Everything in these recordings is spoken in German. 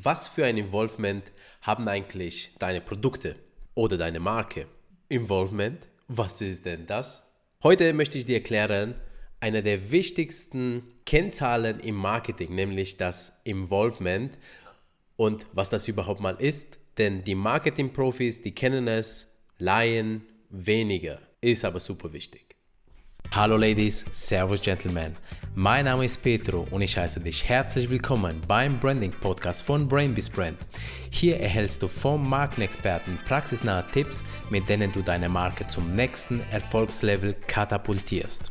Was für ein Involvement haben eigentlich deine Produkte oder deine Marke? Involvement, was ist denn das? Heute möchte ich dir erklären, eine der wichtigsten Kennzahlen im Marketing, nämlich das Involvement und was das überhaupt mal ist. Denn die Marketing-Profis, die kennen es, Laien weniger, ist aber super wichtig. Hallo Ladies, Servus Gentlemen. Mein Name ist Petro und ich heiße dich herzlich willkommen beim Branding Podcast von Brainbees Brand. Hier erhältst du vom Markenexperten praxisnahe Tipps, mit denen du deine Marke zum nächsten Erfolgslevel katapultierst.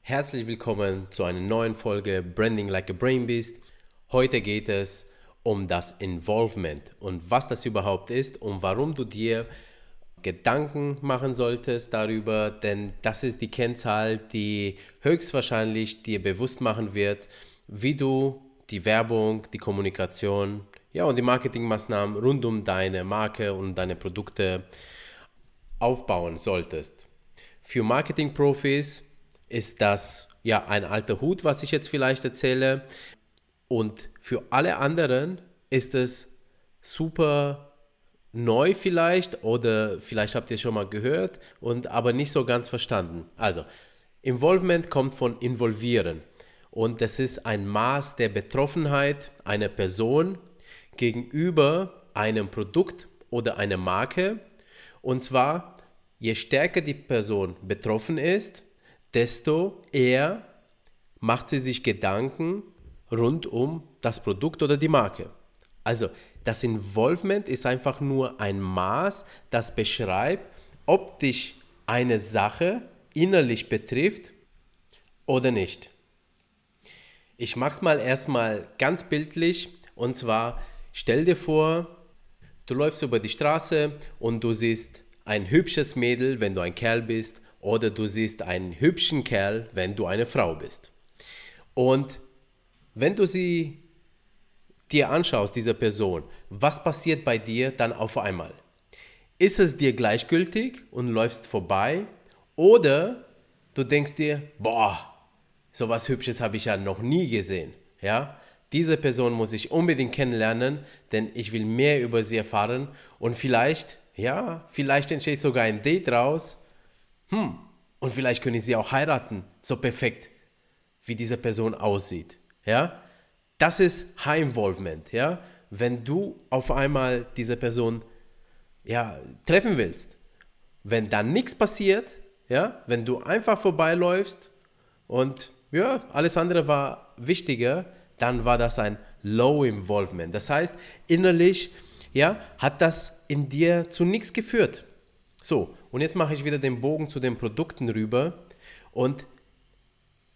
Herzlich willkommen zu einer neuen Folge Branding Like a Brain Beast. Heute geht es um das Involvement und was das überhaupt ist und warum du dir Gedanken machen solltest darüber, denn das ist die Kennzahl, die höchstwahrscheinlich dir bewusst machen wird, wie du die Werbung, die Kommunikation, ja und die Marketingmaßnahmen rund um deine Marke und deine Produkte aufbauen solltest. Für Marketingprofis ist das ja ein alter Hut, was ich jetzt vielleicht erzähle, und für alle anderen ist es super neu vielleicht oder vielleicht habt ihr schon mal gehört und aber nicht so ganz verstanden. Also, Involvement kommt von involvieren und das ist ein Maß der Betroffenheit einer Person gegenüber einem Produkt oder einer Marke und zwar je stärker die Person betroffen ist, desto eher macht sie sich Gedanken rund um das Produkt oder die Marke. Also das Involvement ist einfach nur ein Maß, das beschreibt, ob dich eine Sache innerlich betrifft oder nicht. Ich mache es mal erstmal ganz bildlich und zwar stell dir vor, du läufst über die Straße und du siehst ein hübsches Mädel, wenn du ein Kerl bist, oder du siehst einen hübschen Kerl, wenn du eine Frau bist. Und wenn du sie dir anschaust, diese Person, was passiert bei dir dann auf einmal? Ist es dir gleichgültig und läufst vorbei? Oder du denkst dir, boah, so was Hübsches habe ich ja noch nie gesehen. Ja? Diese Person muss ich unbedingt kennenlernen, denn ich will mehr über sie erfahren und vielleicht, ja, vielleicht entsteht sogar ein Date raus. Hm, und vielleicht können sie auch heiraten, so perfekt, wie diese Person aussieht. Ja? Das ist High Involvement, ja. Wenn du auf einmal diese Person ja, treffen willst, wenn dann nichts passiert, ja, wenn du einfach vorbeiläufst und ja, alles andere war wichtiger, dann war das ein Low Involvement. Das heißt, innerlich, ja, hat das in dir zu nichts geführt. So, und jetzt mache ich wieder den Bogen zu den Produkten rüber und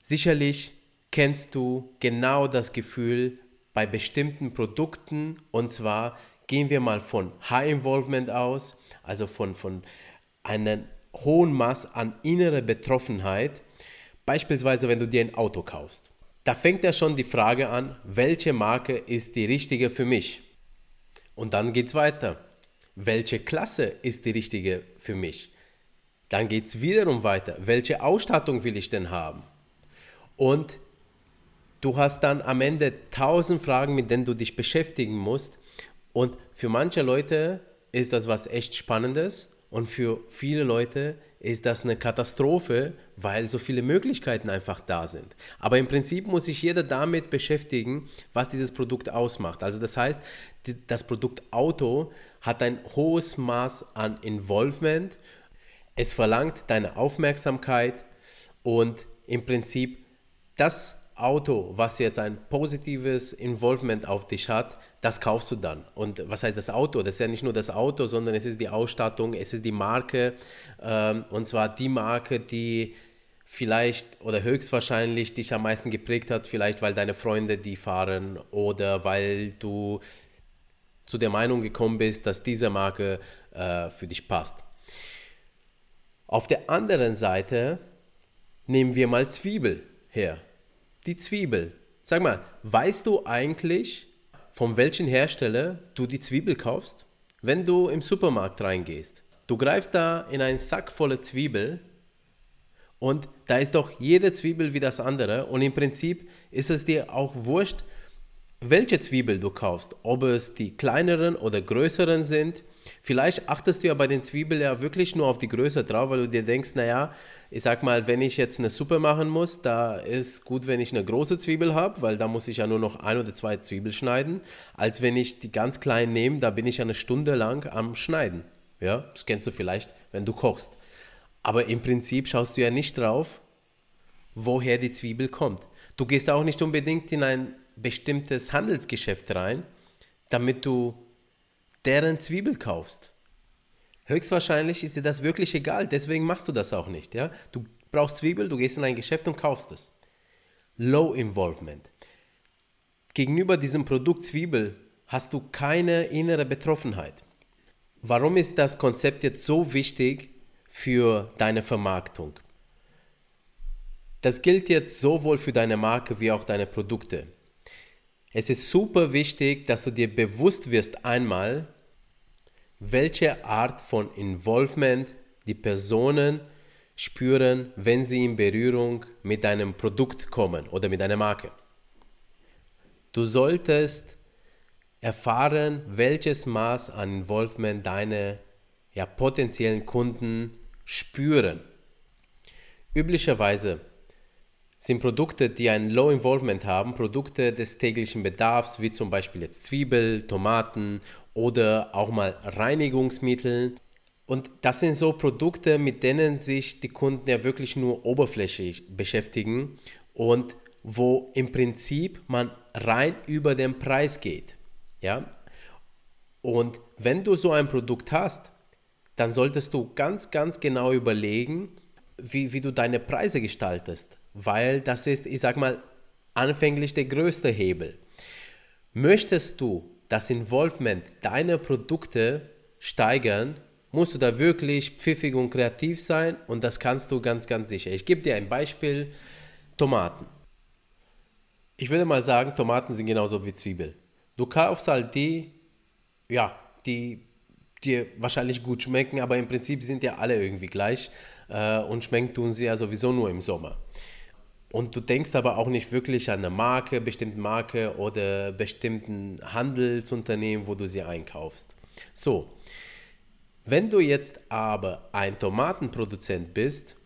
sicherlich kennst du genau das Gefühl bei bestimmten Produkten und zwar gehen wir mal von High Involvement aus, also von, von einem hohen Maß an innerer Betroffenheit. Beispielsweise, wenn du dir ein Auto kaufst. Da fängt ja schon die Frage an, welche Marke ist die richtige für mich? Und dann geht es weiter. Welche Klasse ist die richtige für mich? Dann geht es wiederum weiter. Welche Ausstattung will ich denn haben? Und du hast dann am Ende tausend Fragen, mit denen du dich beschäftigen musst. Und für manche Leute ist das was echt Spannendes und für viele Leute ist das eine Katastrophe, weil so viele Möglichkeiten einfach da sind. Aber im Prinzip muss sich jeder damit beschäftigen, was dieses Produkt ausmacht. Also das heißt, das Produkt Auto hat ein hohes Maß an Involvement. Es verlangt deine Aufmerksamkeit und im Prinzip das Auto, was jetzt ein positives Involvement auf dich hat, das kaufst du dann. Und was heißt das Auto? Das ist ja nicht nur das Auto, sondern es ist die Ausstattung, es ist die Marke. Ähm, und zwar die Marke, die vielleicht oder höchstwahrscheinlich dich am meisten geprägt hat, vielleicht weil deine Freunde die fahren oder weil du zu der Meinung gekommen bist, dass diese Marke äh, für dich passt. Auf der anderen Seite nehmen wir mal Zwiebel her die Zwiebel. Sag mal, weißt du eigentlich, von welchem Hersteller du die Zwiebel kaufst? Wenn du im Supermarkt reingehst, du greifst da in einen Sack voller Zwiebel und da ist doch jede Zwiebel wie das andere und im Prinzip ist es dir auch wurscht, welche Zwiebel du kaufst, ob es die kleineren oder größeren sind. Vielleicht achtest du ja bei den Zwiebeln ja wirklich nur auf die Größe drauf, weil du dir denkst, naja, ich sag mal, wenn ich jetzt eine Suppe machen muss, da ist gut, wenn ich eine große Zwiebel habe, weil da muss ich ja nur noch ein oder zwei Zwiebeln schneiden, als wenn ich die ganz kleinen nehme, da bin ich ja eine Stunde lang am Schneiden. Ja, das kennst du vielleicht, wenn du kochst. Aber im Prinzip schaust du ja nicht drauf, woher die Zwiebel kommt. Du gehst auch nicht unbedingt in ein bestimmtes Handelsgeschäft rein, damit du deren Zwiebel kaufst. Höchstwahrscheinlich ist dir das wirklich egal, deswegen machst du das auch nicht. Ja? Du brauchst Zwiebel, du gehst in ein Geschäft und kaufst es. Low Involvement. Gegenüber diesem Produkt Zwiebel hast du keine innere Betroffenheit. Warum ist das Konzept jetzt so wichtig für deine Vermarktung? Das gilt jetzt sowohl für deine Marke wie auch deine Produkte. Es ist super wichtig, dass du dir bewusst wirst einmal, welche Art von Involvement die Personen spüren, wenn sie in Berührung mit deinem Produkt kommen oder mit deiner Marke. Du solltest erfahren, welches Maß an Involvement deine ja, potenziellen Kunden spüren. Üblicherweise sind Produkte, die ein Low Involvement haben, Produkte des täglichen Bedarfs, wie zum Beispiel jetzt Zwiebel, Tomaten oder auch mal Reinigungsmittel. Und das sind so Produkte, mit denen sich die Kunden ja wirklich nur oberflächlich beschäftigen und wo im Prinzip man rein über den Preis geht. Ja? Und wenn du so ein Produkt hast, dann solltest du ganz, ganz genau überlegen, wie, wie du deine Preise gestaltest weil das ist, ich sag mal, anfänglich der größte Hebel. Möchtest du das Involvement deiner Produkte steigern, musst du da wirklich pfiffig und kreativ sein und das kannst du ganz, ganz sicher. Ich gebe dir ein Beispiel, Tomaten. Ich würde mal sagen, Tomaten sind genauso wie Zwiebeln. Du kaufst halt die, ja, die dir wahrscheinlich gut schmecken, aber im Prinzip sind ja alle irgendwie gleich äh, und schmecken tun sie ja sowieso nur im Sommer. Und du denkst aber auch nicht wirklich an eine Marke, bestimmte Marke oder bestimmten Handelsunternehmen, wo du sie einkaufst. So, wenn du jetzt aber ein Tomatenproduzent bist,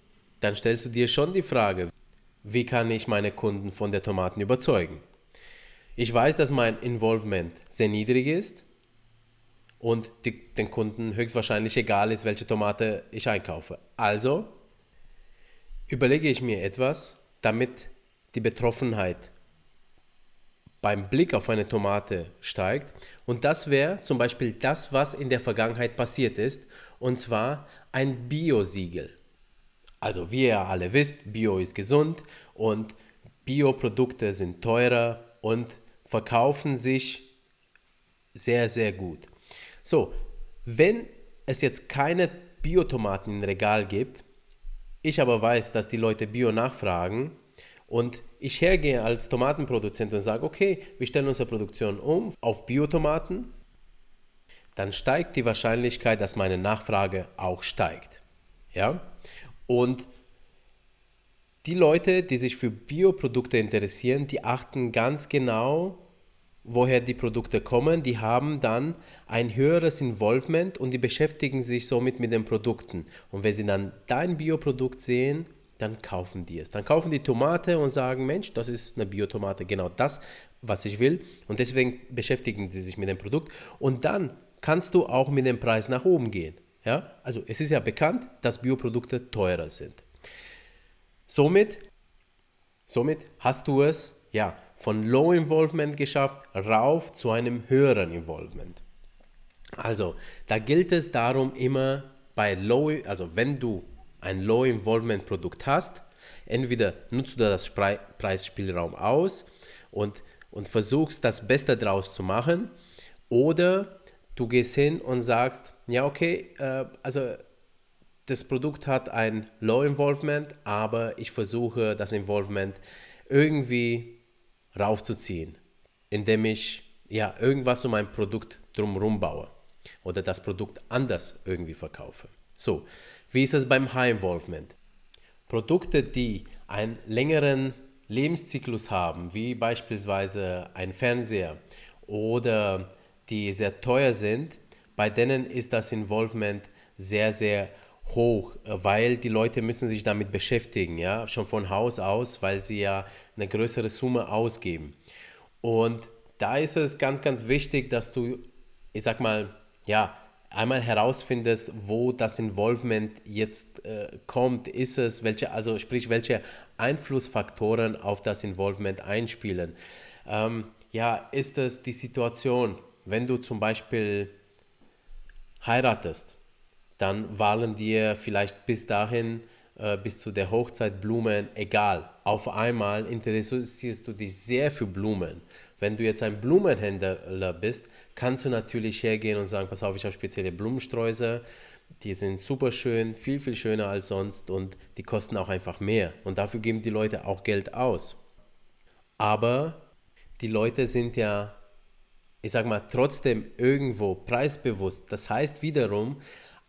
dann stellst du dir schon die Frage, wie kann ich meine Kunden von der Tomaten überzeugen? Ich weiß, dass mein Involvement sehr niedrig ist und die, den Kunden höchstwahrscheinlich egal ist, welche Tomate ich einkaufe. Also überlege ich mir etwas, damit die Betroffenheit beim Blick auf eine Tomate steigt. Und das wäre zum Beispiel das, was in der Vergangenheit passiert ist, und zwar ein Bio-Siegel. Also wie ihr alle wisst, Bio ist gesund und Bioprodukte sind teurer und verkaufen sich sehr, sehr gut. So, wenn es jetzt keine Biotomaten im Regal gibt, ich aber weiß, dass die Leute Bio nachfragen und ich hergehe als Tomatenproduzent und sage, okay, wir stellen unsere Produktion um auf Biotomaten, dann steigt die Wahrscheinlichkeit, dass meine Nachfrage auch steigt. Ja? Und die Leute, die sich für Bioprodukte interessieren, die achten ganz genau woher die Produkte kommen, die haben dann ein höheres Involvement und die beschäftigen sich somit mit den Produkten. Und wenn sie dann dein Bioprodukt sehen, dann kaufen die es. Dann kaufen die Tomate und sagen, Mensch, das ist eine Biotomate, genau das, was ich will. Und deswegen beschäftigen sie sich mit dem Produkt. Und dann kannst du auch mit dem Preis nach oben gehen. Ja? Also es ist ja bekannt, dass Bioprodukte teurer sind. Somit, somit hast du es, ja, von Low Involvement geschafft, rauf zu einem höheren Involvement. Also, da gilt es darum immer bei Low, also wenn du ein Low Involvement Produkt hast, entweder nutzt du das Preisspielraum aus und, und versuchst das Beste draus zu machen oder du gehst hin und sagst, ja okay, äh, also das Produkt hat ein Low Involvement, aber ich versuche das Involvement irgendwie raufzuziehen, indem ich ja irgendwas um mein Produkt drumherum baue oder das Produkt anders irgendwie verkaufe. So, wie ist es beim High Involvement? Produkte, die einen längeren Lebenszyklus haben, wie beispielsweise ein Fernseher oder die sehr teuer sind, bei denen ist das Involvement sehr, sehr hoch, weil die Leute müssen sich damit beschäftigen, ja, schon von Haus aus, weil sie ja eine größere Summe ausgeben. Und da ist es ganz, ganz wichtig, dass du, ich sag mal, ja, einmal herausfindest, wo das Involvement jetzt äh, kommt, ist es, welche, also sprich, welche Einflussfaktoren auf das Involvement einspielen. Ähm, ja, ist es die Situation, wenn du zum Beispiel heiratest, dann waren dir vielleicht bis dahin, äh, bis zu der Hochzeit Blumen egal. Auf einmal interessierst du dich sehr für Blumen. Wenn du jetzt ein Blumenhändler bist, kannst du natürlich hergehen und sagen, pass auf, ich habe spezielle Blumensträuße, die sind super schön, viel, viel schöner als sonst und die kosten auch einfach mehr. Und dafür geben die Leute auch Geld aus. Aber die Leute sind ja, ich sag mal, trotzdem irgendwo preisbewusst. Das heißt wiederum,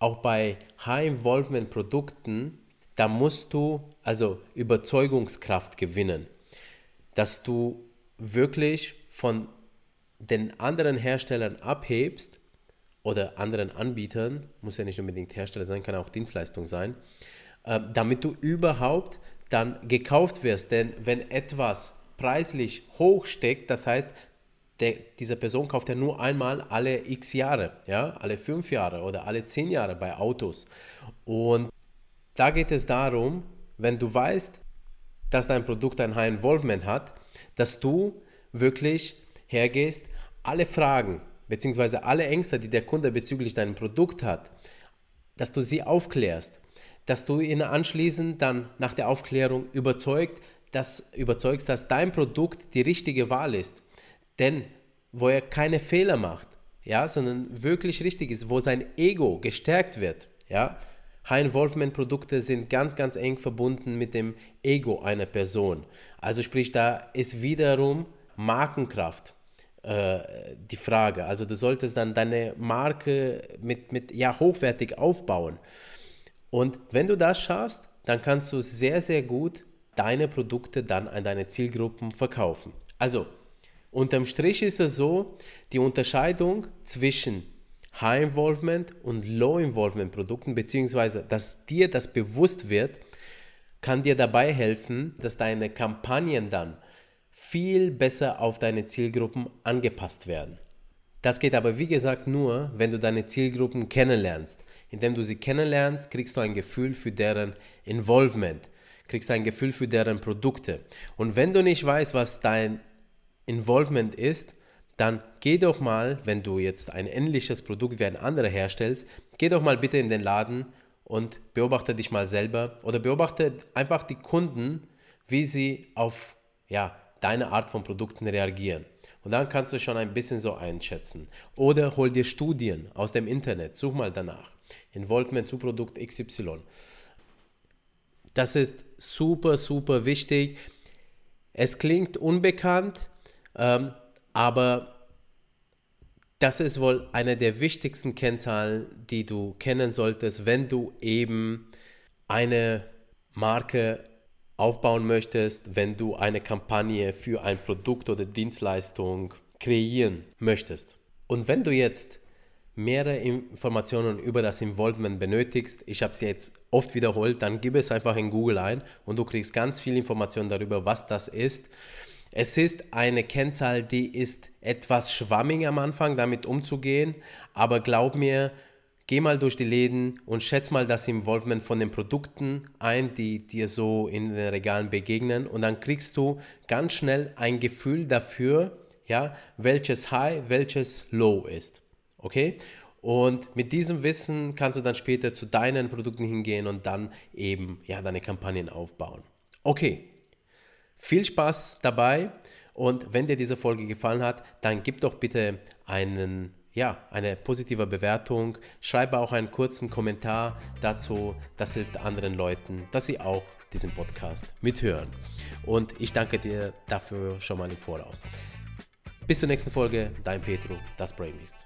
auch bei High-Involvement-Produkten, da musst du also Überzeugungskraft gewinnen, dass du wirklich von den anderen Herstellern abhebst oder anderen Anbietern, muss ja nicht unbedingt Hersteller sein, kann auch Dienstleistung sein, äh, damit du überhaupt dann gekauft wirst. Denn wenn etwas preislich hoch steckt, das heißt, der, diese Person kauft ja nur einmal alle x Jahre, ja, alle fünf Jahre oder alle zehn Jahre bei Autos. Und da geht es darum, wenn du weißt, dass dein Produkt ein High Involvement hat, dass du wirklich hergehst, alle Fragen bzw. alle Ängste, die der Kunde bezüglich deinem Produkt hat, dass du sie aufklärst, dass du ihn anschließend dann nach der Aufklärung überzeugt, dass, überzeugst, dass dein Produkt die richtige Wahl ist. Denn wo er keine Fehler macht, ja, sondern wirklich richtig ist, wo sein Ego gestärkt wird, ja, High-Involvement-Produkte sind ganz, ganz eng verbunden mit dem Ego einer Person. Also sprich, da ist wiederum Markenkraft äh, die Frage. Also du solltest dann deine Marke mit, mit ja, hochwertig aufbauen. Und wenn du das schaffst, dann kannst du sehr, sehr gut deine Produkte dann an deine Zielgruppen verkaufen. Also unterm Strich ist es so, die Unterscheidung zwischen High Involvement und Low Involvement Produkten, beziehungsweise dass dir das bewusst wird, kann dir dabei helfen, dass deine Kampagnen dann viel besser auf deine Zielgruppen angepasst werden. Das geht aber wie gesagt nur, wenn du deine Zielgruppen kennenlernst. Indem du sie kennenlernst, kriegst du ein Gefühl für deren Involvement, kriegst ein Gefühl für deren Produkte. Und wenn du nicht weißt, was dein Involvement ist, dann geh doch mal, wenn du jetzt ein ähnliches Produkt wie ein anderer herstellst, geh doch mal bitte in den Laden und beobachte dich mal selber oder beobachte einfach die Kunden, wie sie auf ja, deine Art von Produkten reagieren. Und dann kannst du schon ein bisschen so einschätzen. Oder hol dir Studien aus dem Internet, such mal danach. Involvement zu Produkt XY. Das ist super, super wichtig. Es klingt unbekannt, ähm, aber das ist wohl eine der wichtigsten Kennzahlen, die du kennen solltest, wenn du eben eine Marke aufbauen möchtest, wenn du eine Kampagne für ein Produkt oder Dienstleistung kreieren möchtest. Und wenn du jetzt mehrere Informationen über das Involvement benötigst, ich habe es jetzt oft wiederholt, dann gib es einfach in Google ein und du kriegst ganz viel Informationen darüber, was das ist. Es ist eine Kennzahl, die ist etwas schwammig am Anfang, damit umzugehen, aber glaub mir, geh mal durch die Läden und schätz mal das Involvement von den Produkten ein, die dir so in den Regalen begegnen und dann kriegst du ganz schnell ein Gefühl dafür, ja, welches High, welches Low ist. Okay? Und mit diesem Wissen kannst du dann später zu deinen Produkten hingehen und dann eben ja, deine Kampagnen aufbauen. Okay, viel Spaß dabei und wenn dir diese Folge gefallen hat, dann gib doch bitte einen ja, eine positive Bewertung. Schreibe auch einen kurzen Kommentar dazu. Das hilft anderen Leuten, dass sie auch diesen Podcast mithören. Und ich danke dir dafür schon mal im Voraus. Bis zur nächsten Folge, dein Petro, das Brain Beast.